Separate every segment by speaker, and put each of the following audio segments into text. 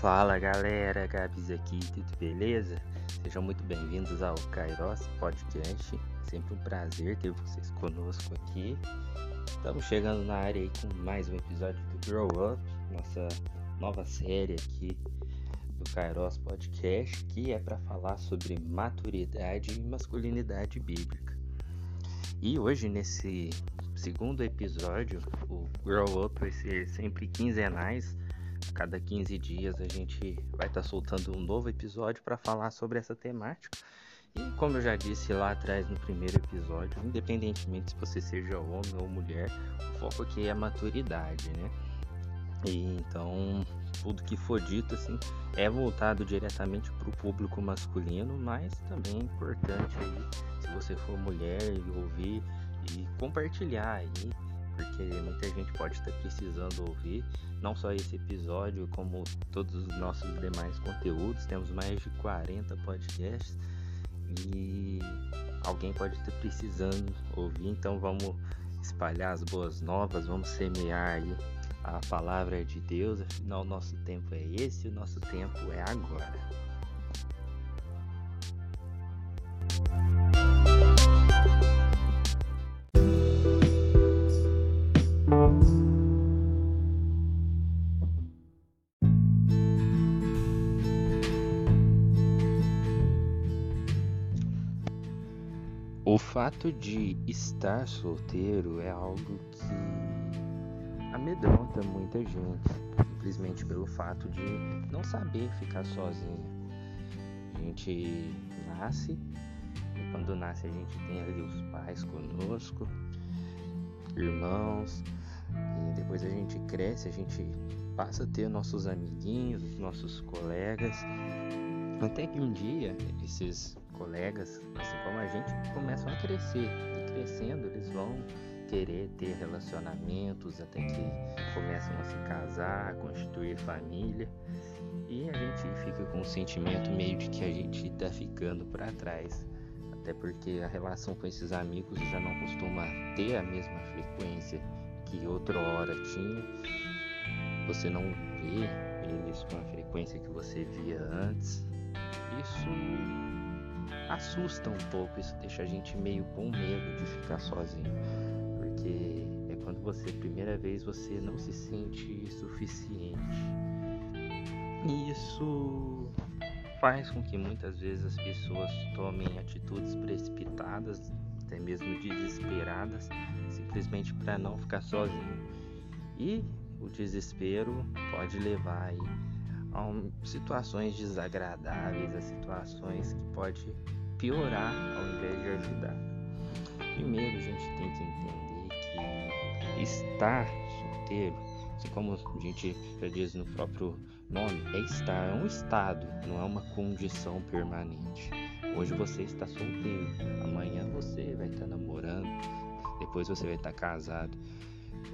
Speaker 1: Fala galera, Gabs aqui, tudo beleza? Sejam muito bem-vindos ao Kairos Podcast. Sempre um prazer ter vocês conosco aqui. Estamos chegando na área aí com mais um episódio do Grow Up, nossa nova série aqui do Kairos Podcast, que é para falar sobre maturidade e masculinidade bíblica. E hoje, nesse segundo episódio, o Grow Up vai ser sempre quinzenais cada 15 dias a gente vai estar tá soltando um novo episódio para falar sobre essa temática. E como eu já disse lá atrás no primeiro episódio, independentemente se você seja homem ou mulher, o foco aqui é a maturidade, né? E então tudo que for dito assim é voltado diretamente para o público masculino, mas também é importante aí, se você for mulher e ouvir e compartilhar aí porque muita gente pode estar precisando ouvir não só esse episódio, como todos os nossos demais conteúdos. Temos mais de 40 podcasts e alguém pode estar precisando ouvir, então vamos espalhar as boas novas, vamos semear aí a palavra de Deus. Afinal, nosso tempo é esse, o nosso tempo é agora. O fato de estar solteiro é algo que amedronta muita gente, simplesmente pelo fato de não saber ficar sozinho. A gente nasce e quando nasce a gente tem ali os pais conosco, irmãos, e depois a gente cresce, a gente passa a ter nossos amiguinhos, nossos colegas, até que um dia esses colegas, assim como a gente, começam a crescer. E crescendo, eles vão querer ter relacionamentos até que começam a se casar, constituir família. E a gente fica com o sentimento meio de que a gente está ficando para trás. Até porque a relação com esses amigos já não costuma ter a mesma frequência que outra hora tinha. Você não vê eles com a frequência que você via antes. Isso assusta um pouco, isso deixa a gente meio com medo de ficar sozinho, porque é quando você, primeira vez, você não se sente suficiente. E isso faz com que muitas vezes as pessoas tomem atitudes precipitadas, até mesmo desesperadas, simplesmente para não ficar sozinho. E o desespero pode levar aí a situações desagradáveis, a situações que pode piorar ao invés de ajudar. Primeiro a gente tem que entender que estar solteiro, assim como a gente já diz no próprio nome, é estar, é um estado, não é uma condição permanente. Hoje você está solteiro, amanhã você vai estar namorando, depois você vai estar casado.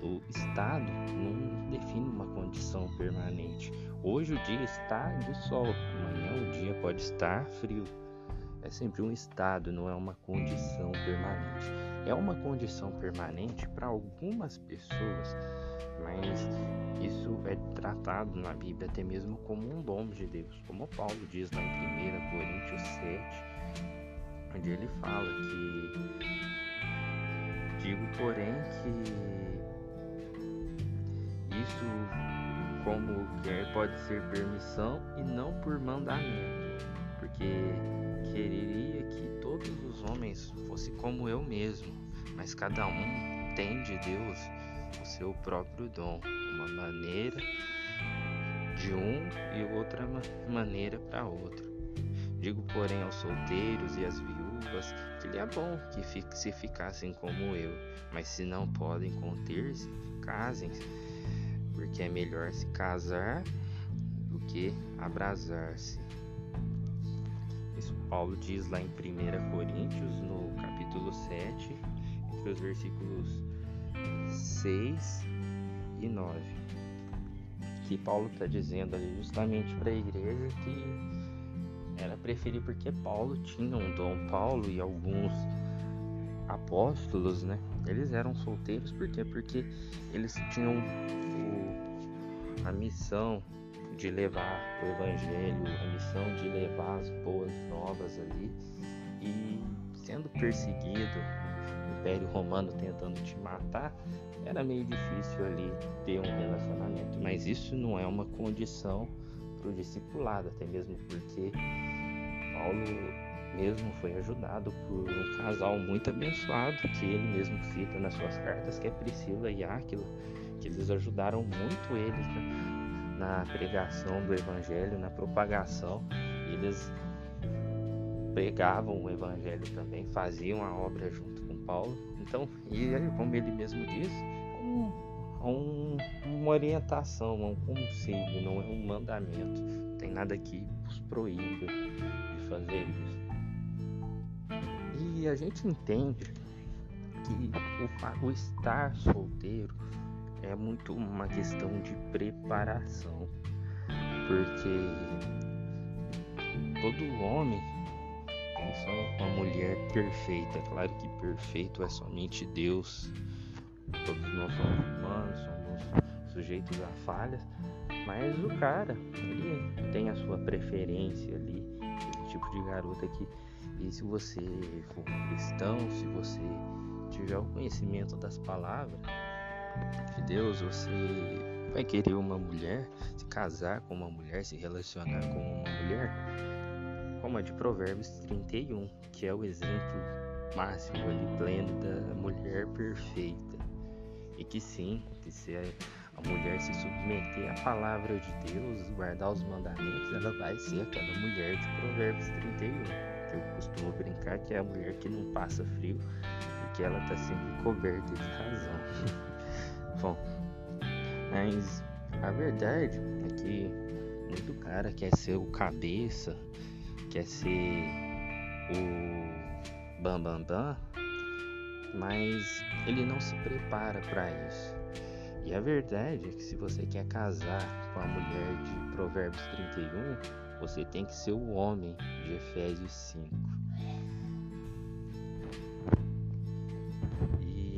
Speaker 1: O estado não define uma condição permanente. Hoje o dia está de sol, amanhã o dia pode estar frio é sempre um estado, não é uma condição permanente. É uma condição permanente para algumas pessoas, mas isso é tratado na Bíblia até mesmo como um dom de Deus, como Paulo diz lá em 1 Coríntios 7, onde ele fala que digo, porém, que isso como quer pode ser permissão e não por mandamento, porque quereria que todos os homens fossem como eu mesmo, mas cada um tem de Deus o seu próprio dom, uma maneira de um e outra maneira para outro. Digo, porém, aos solteiros e às viúvas que lhe é bom que se ficassem como eu, mas se não podem conter-se, casem-se, porque é melhor se casar do que abrasar-se. Paulo diz lá em 1 Coríntios, no capítulo 7, entre os versículos 6 e 9. Que Paulo está dizendo ali justamente para a igreja que era preferir porque Paulo tinha um dom. Paulo e alguns apóstolos, né? Eles eram solteiros por quê? Porque eles tinham o, a missão de levar o evangelho, a missão de levar as boas novas ali e sendo perseguido, o Império Romano tentando te matar, era meio difícil ali ter um relacionamento. Mas isso não é uma condição para o discipulado, até mesmo porque Paulo mesmo foi ajudado por um casal muito abençoado que ele mesmo cita nas suas cartas, que é Priscila e Áquila, que eles ajudaram muito eles né, na pregação do evangelho, na propagação. Eles pregavam o evangelho também, faziam a obra junto com Paulo. Então, e como ele mesmo um, um, uma orientação, um conselho, não é um mandamento. Não tem nada que os proíba de fazer isso. E a gente entende que o, o estar solteiro é muito uma questão de preparação, porque todo homem é uma mulher perfeita. Claro que perfeito é somente Deus. Todos nós somos humanos, somos sujeitos a falhas, mas o cara, ele tem a sua preferência ali, o tipo de garota que e se você for cristão, se você tiver o conhecimento das palavras de Deus, você vai querer uma mulher, se casar com uma mulher, se relacionar com uma mulher, como a de Provérbios 31, que é o exemplo máximo ali pleno da mulher perfeita. E que sim, que se a mulher se submeter à palavra de Deus, guardar os mandamentos, ela vai ser aquela mulher de Provérbios 31 eu costumo brincar que é a mulher que não passa frio, porque ela tá sempre coberta de razão. Bom, mas a verdade é que muito cara quer ser o cabeça, quer ser o bambambam, bam, bam, mas ele não se prepara para isso. E a verdade é que se você quer casar com a mulher de Provérbios 31, você tem que ser o homem de Efésios 5.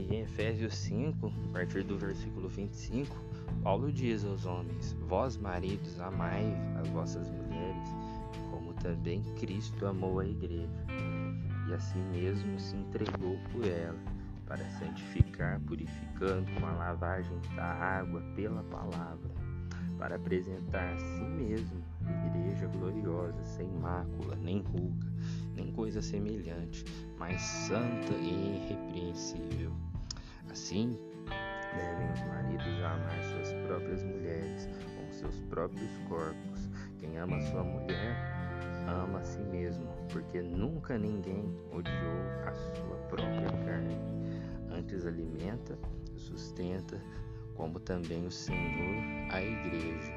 Speaker 1: Em Efésios 5, a partir do versículo 25, Paulo diz aos homens: Vós, maridos, amai as vossas mulheres, como também Cristo amou a igreja, e assim mesmo se entregou por ela, para santificar, purificando com a lavagem da água pela palavra, para apresentar a si mesmo igreja gloriosa, sem mácula, nem ruga, nem coisa semelhante, mas santa e irrepreensível. Assim, devem os maridos amar suas próprias mulheres com seus próprios corpos. Quem ama sua mulher, ama a si mesmo, porque nunca ninguém odiou a sua própria carne. Antes alimenta, sustenta, como também o Senhor a igreja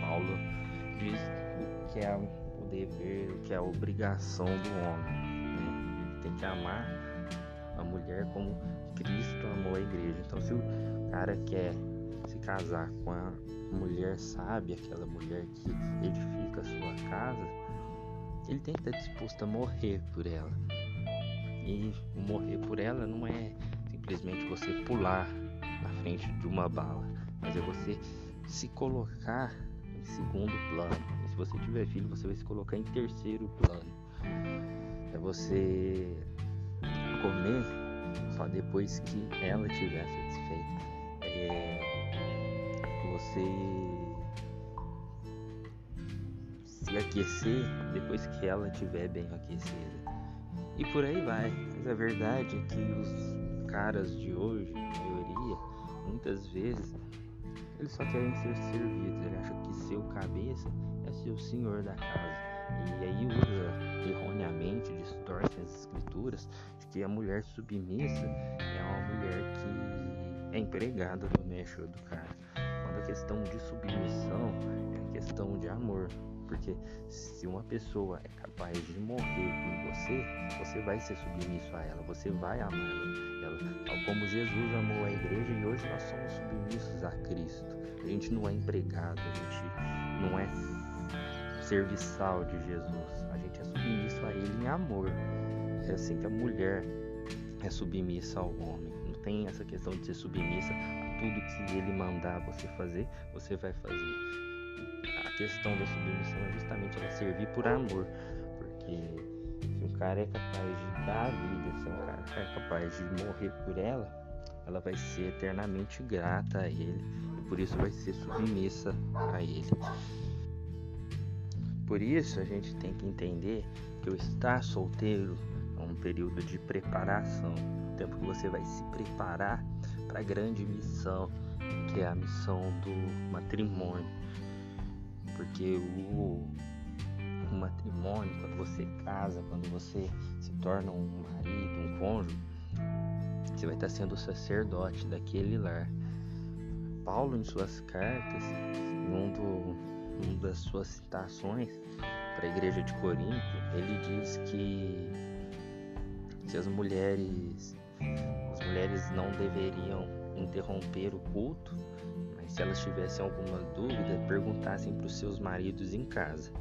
Speaker 1: Paulo diz o que é o dever, o que é a obrigação do homem. Tem que amar a mulher como Cristo amou a igreja. Então, se o cara quer se casar com a mulher sábia, aquela mulher que edifica a sua casa, ele tem que estar disposto a morrer por ela. E morrer por ela não é simplesmente você pular na frente de uma bala, mas é você se colocar segundo plano. E se você tiver filho, você vai se colocar em terceiro plano. Você comer só depois que ela estiver satisfeita. É você se aquecer depois que ela estiver bem aquecida. E por aí vai. Mas a verdade é que os caras de hoje, a maioria, muitas vezes eles só querem ser servidos, ele acha que ser o cabeça é ser o senhor da casa. E aí usa erroneamente, distorce as escrituras de que a mulher submissa é uma mulher que é empregada do mestre do cara. Quando a questão de submissão é questão de amor. Porque se uma pessoa é capaz de morrer por você, você vai ser submisso a ela, você vai amar ela. Tal como Jesus amou a igreja e hoje nós somos submissos a Cristo. A gente não é empregado, a gente não é serviçal de Jesus, a gente é submisso a Ele em amor. É assim que a mulher é submissa ao homem. Não tem essa questão de ser submissa tudo que ele mandar você fazer, você vai fazer. A questão da submissão é justamente ela servir por amor, porque se um cara é capaz de dar a vida, se um cara é capaz de morrer por ela, ela vai ser eternamente grata a ele e por isso vai ser submissa a ele. Por isso a gente tem que entender que o estar solteiro é um período de preparação, um tempo que você vai se preparar para a grande missão, que é a missão do matrimônio. Porque o, o matrimônio, quando você casa, quando você se torna um marido, um cônjuge, você vai estar sendo o sacerdote daquele lar. Paulo, em suas cartas, em um do, uma das suas citações para a igreja de Corinto, ele diz que se as mulheres as mulheres não deveriam interromper o culto, mas se elas tivessem alguma dúvida, perguntassem para os seus maridos em casa.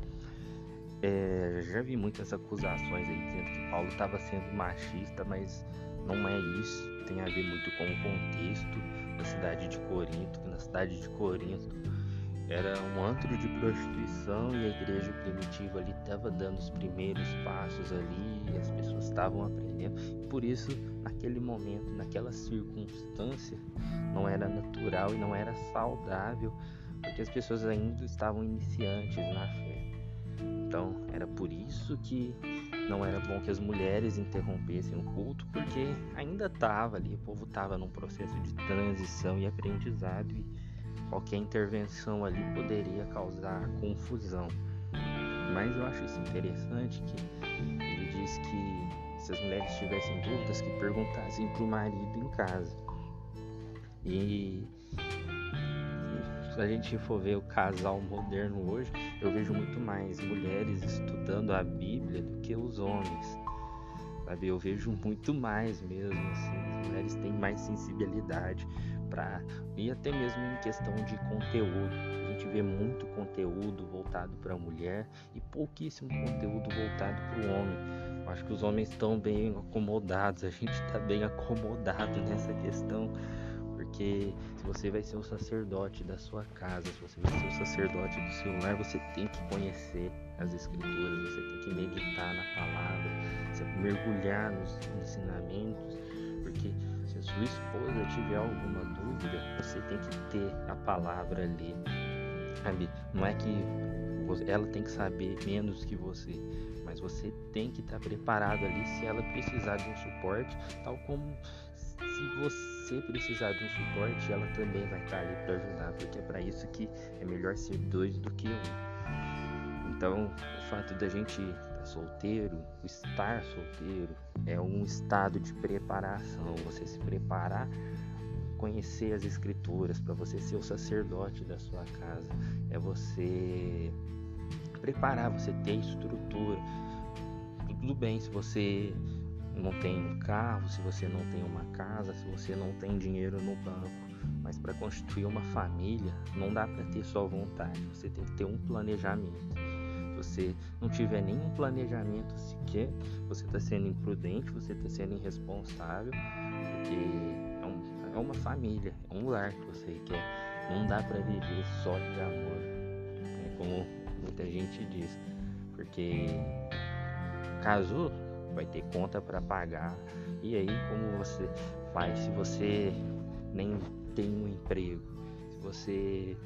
Speaker 1: É, já vi muitas acusações aí dizendo que Paulo estava sendo machista, mas não é isso. Tem a ver muito com o contexto da cidade de Corinto, que na cidade de Corinto era um antro de prostituição e a igreja primitiva ali estava dando os primeiros passos ali, as pessoas estavam aprendendo. Por isso, naquele momento, naquela circunstância, não era natural e não era saudável, porque as pessoas ainda estavam iniciantes na fé. Então, era por isso que não era bom que as mulheres interrompessem o culto, porque ainda estava ali, o povo estava num processo de transição e aprendizado. E qualquer intervenção ali poderia causar confusão. Mas eu acho isso interessante que ele diz que se as mulheres tivessem dúvidas, que perguntassem para o marido em casa. E se a gente for ver o casal moderno hoje, eu vejo muito mais mulheres estudando a Bíblia do que os homens. Sabe? Eu vejo muito mais mesmo, assim, as mulheres têm mais sensibilidade para e até mesmo em questão de conteúdo. A gente vê muito conteúdo voltado para a mulher e pouquíssimo conteúdo voltado para o homem. Eu acho que os homens estão bem acomodados, a gente está bem acomodado nessa questão, porque se você vai ser o sacerdote da sua casa, se você vai ser o sacerdote do seu lar, você tem que conhecer as escrituras, você tem que meditar na palavra, mergulhar nos ensinamentos, porque sua esposa tiver alguma dúvida, você tem que ter a palavra ali. Sabe? Não é que ela tem que saber menos que você, mas você tem que estar preparado ali se ela precisar de um suporte, tal como se você precisar de um suporte, ela também vai estar ali para ajudar, porque é para isso que é melhor ser dois do que um. Então, o fato da gente solteiro, estar solteiro é um estado de preparação, você se preparar, conhecer as escrituras para você ser o sacerdote da sua casa, é você preparar, você ter estrutura. Tudo bem se você não tem um carro, se você não tem uma casa, se você não tem dinheiro no banco, mas para constituir uma família não dá para ter só vontade, você tem que ter um planejamento você não tiver nenhum planejamento sequer, você está sendo imprudente, você está sendo irresponsável, porque é, um, é, uma família, é um lar que você quer. Não dá para viver só de amor, né? como muita gente diz, porque casou, vai ter conta para pagar. E aí, como você faz se você nem tem um emprego? Se você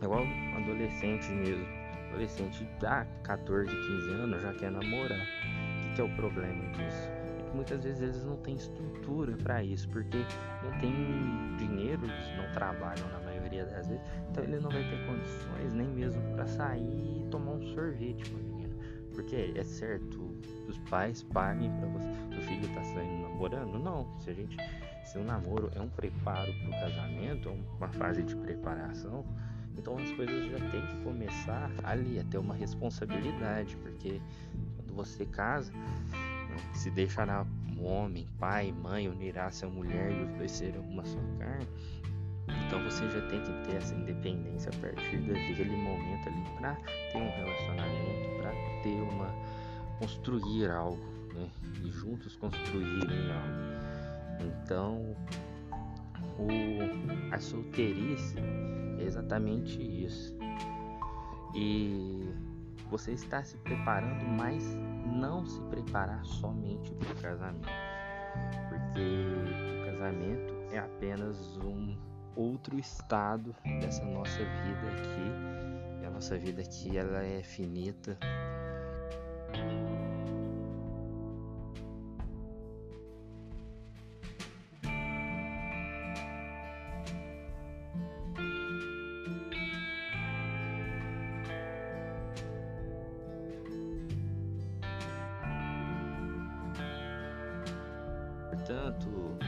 Speaker 1: é igual adolescente mesmo adolescente dá 14, 15 anos já quer namorar. O que, que é o problema disso? É que muitas vezes eles não têm estrutura para isso, porque não tem dinheiro, eles não trabalham na maioria das vezes, então ele não vai ter condições nem mesmo para sair e tomar um sorvete com a menina. Porque é certo, os pais paguem para você. Seu filho tá saindo namorando? Não. Se a gente. Se o namoro é um preparo para o casamento, é uma fase de preparação, então as coisas já tem que começar ali, a ter uma responsabilidade, porque quando você casa, se deixará um homem, pai, mãe, unirá-se a mulher e os dois serão uma só carne. Então você já tem que ter essa independência a partir daquele momento ali para ter um relacionamento, para ter uma construir algo, né? E juntos construírem algo. Então o, a solteirice é exatamente isso. E você está se preparando, mas não se preparar somente para o casamento. Porque o casamento é apenas um outro estado dessa nossa vida aqui. E a nossa vida aqui ela é finita. Portanto,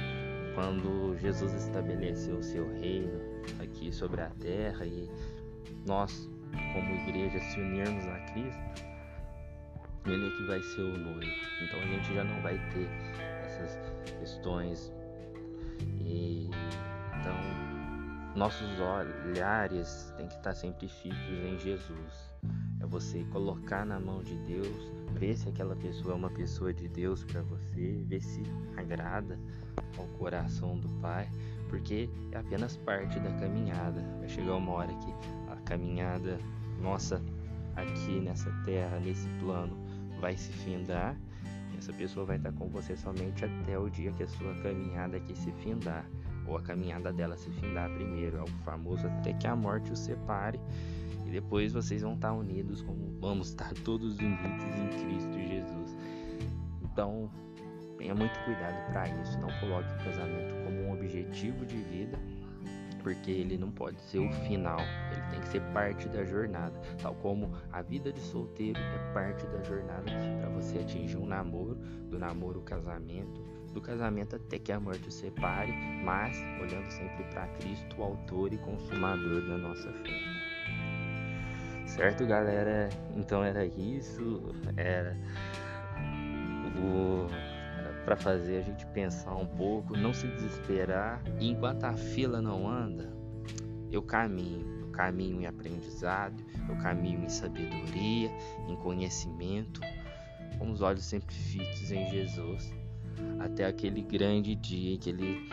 Speaker 1: quando Jesus estabeleceu o seu reino aqui sobre a terra e nós, como igreja, se unirmos a Cristo, Ele é que vai ser o noivo. Então a gente já não vai ter essas questões. E então nossos olhares têm que estar sempre fixos em Jesus. Você colocar na mão de Deus ver se aquela pessoa é uma pessoa de Deus para você, ver se agrada ao coração do Pai, porque é apenas parte da caminhada. Vai chegar uma hora que a caminhada nossa aqui nessa terra, nesse plano, vai se findar. Essa pessoa vai estar com você somente até o dia que a sua caminhada aqui se findar, ou a caminhada dela se findar primeiro, é o famoso até que a morte os separe e depois vocês vão estar unidos como vamos estar todos unidos em Cristo Jesus. Então, tenha muito cuidado para isso. Não coloque o casamento como um objetivo de vida, porque ele não pode ser o final. Ele tem que ser parte da jornada, tal como a vida de solteiro é parte da jornada para você atingir um namoro, do namoro o casamento, do casamento até que a morte o separe, mas olhando sempre para Cristo, o autor e consumador da nossa fé. Certo, galera? Então era isso. Era o para fazer a gente pensar um pouco, não se desesperar. E enquanto a fila não anda, eu caminho. Eu caminho em aprendizado, eu caminho em sabedoria, em conhecimento, com os olhos sempre fixos em Jesus, até aquele grande dia que Ele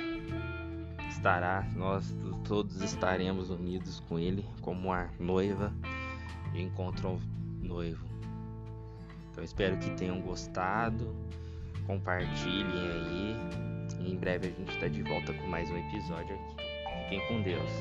Speaker 1: estará, nós todos estaremos unidos com Ele como a noiva encontram o noivo. Então espero que tenham gostado. Compartilhem aí. E em breve a gente está de volta com mais um episódio aqui. Fiquem com Deus.